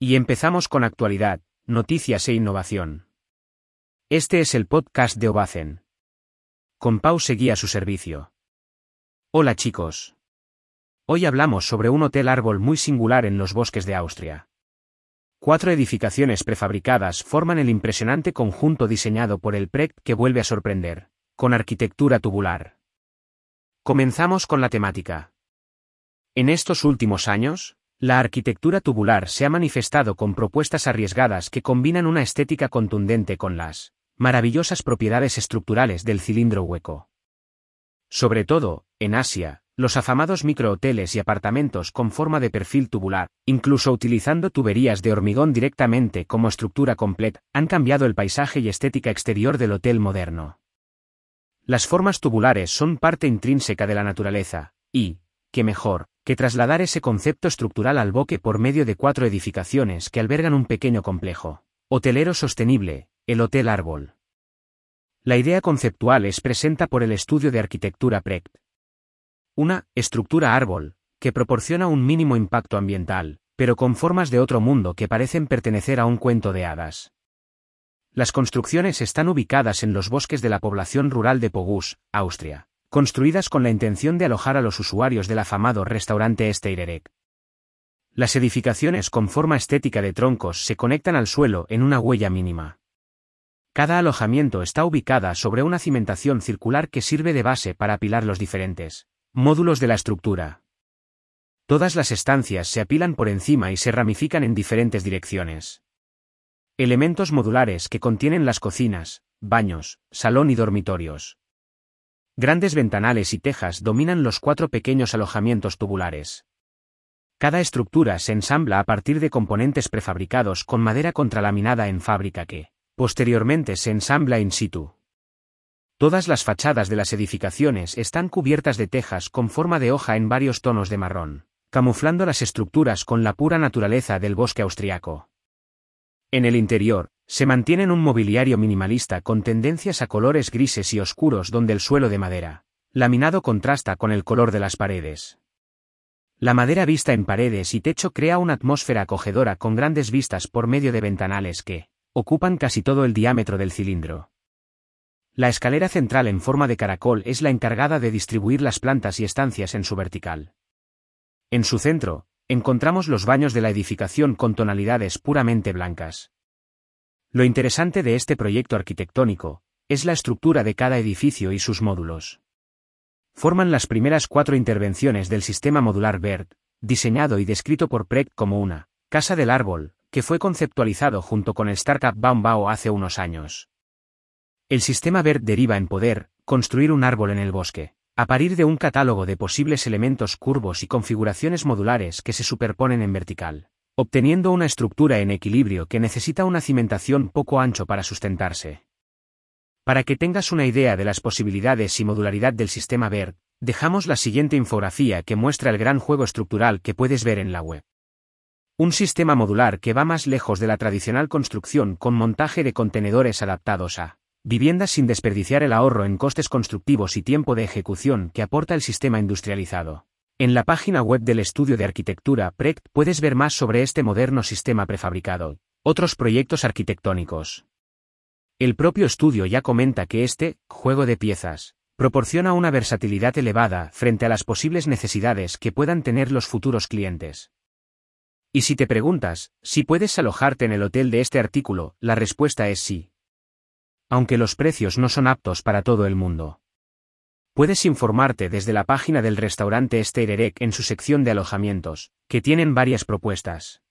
Y empezamos con actualidad, noticias e innovación. Este es el podcast de Obacen. Con Pau seguía su servicio. Hola chicos. Hoy hablamos sobre un hotel árbol muy singular en los bosques de Austria. Cuatro edificaciones prefabricadas forman el impresionante conjunto diseñado por el PREC que vuelve a sorprender, con arquitectura tubular. Comenzamos con la temática. En estos últimos años, la arquitectura tubular se ha manifestado con propuestas arriesgadas que combinan una estética contundente con las maravillosas propiedades estructurales del cilindro hueco. Sobre todo, en Asia, los afamados microhoteles y apartamentos con forma de perfil tubular, incluso utilizando tuberías de hormigón directamente como estructura completa, han cambiado el paisaje y estética exterior del hotel moderno. Las formas tubulares son parte intrínseca de la naturaleza, y, qué mejor, que trasladar ese concepto estructural al boque por medio de cuatro edificaciones que albergan un pequeño complejo. Hotelero sostenible, el Hotel Árbol. La idea conceptual es presenta por el estudio de arquitectura PRECT. Una estructura árbol, que proporciona un mínimo impacto ambiental, pero con formas de otro mundo que parecen pertenecer a un cuento de hadas. Las construcciones están ubicadas en los bosques de la población rural de Pogus, Austria construidas con la intención de alojar a los usuarios del afamado restaurante Steirerek. Las edificaciones con forma estética de troncos se conectan al suelo en una huella mínima. Cada alojamiento está ubicada sobre una cimentación circular que sirve de base para apilar los diferentes módulos de la estructura. Todas las estancias se apilan por encima y se ramifican en diferentes direcciones. Elementos modulares que contienen las cocinas, baños, salón y dormitorios. Grandes ventanales y tejas dominan los cuatro pequeños alojamientos tubulares. Cada estructura se ensambla a partir de componentes prefabricados con madera contralaminada en fábrica que, posteriormente se ensambla in situ. Todas las fachadas de las edificaciones están cubiertas de tejas con forma de hoja en varios tonos de marrón, camuflando las estructuras con la pura naturaleza del bosque austriaco. En el interior, se mantienen un mobiliario minimalista con tendencias a colores grises y oscuros donde el suelo de madera, laminado contrasta con el color de las paredes. La madera vista en paredes y techo crea una atmósfera acogedora con grandes vistas por medio de ventanales que ocupan casi todo el diámetro del cilindro. La escalera central en forma de caracol es la encargada de distribuir las plantas y estancias en su vertical. En su centro, encontramos los baños de la edificación con tonalidades puramente blancas. Lo interesante de este proyecto arquitectónico, es la estructura de cada edificio y sus módulos. Forman las primeras cuatro intervenciones del sistema modular BERT, diseñado y descrito por Precht como una casa del árbol, que fue conceptualizado junto con el startup Baumbao hace unos años. El sistema BERT deriva en poder construir un árbol en el bosque, a partir de un catálogo de posibles elementos curvos y configuraciones modulares que se superponen en vertical obteniendo una estructura en equilibrio que necesita una cimentación poco ancho para sustentarse. Para que tengas una idea de las posibilidades y modularidad del sistema BERT, dejamos la siguiente infografía que muestra el gran juego estructural que puedes ver en la web. Un sistema modular que va más lejos de la tradicional construcción con montaje de contenedores adaptados a viviendas sin desperdiciar el ahorro en costes constructivos y tiempo de ejecución que aporta el sistema industrializado. En la página web del estudio de arquitectura PRECT puedes ver más sobre este moderno sistema prefabricado. Otros proyectos arquitectónicos. El propio estudio ya comenta que este juego de piezas proporciona una versatilidad elevada frente a las posibles necesidades que puedan tener los futuros clientes. Y si te preguntas si puedes alojarte en el hotel de este artículo, la respuesta es sí. Aunque los precios no son aptos para todo el mundo. Puedes informarte desde la página del restaurante Steirerek en su sección de alojamientos, que tienen varias propuestas.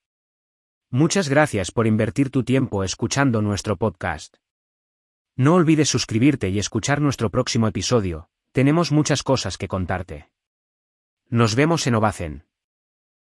Muchas gracias por invertir tu tiempo escuchando nuestro podcast. No olvides suscribirte y escuchar nuestro próximo episodio, tenemos muchas cosas que contarte. Nos vemos en Ovacen.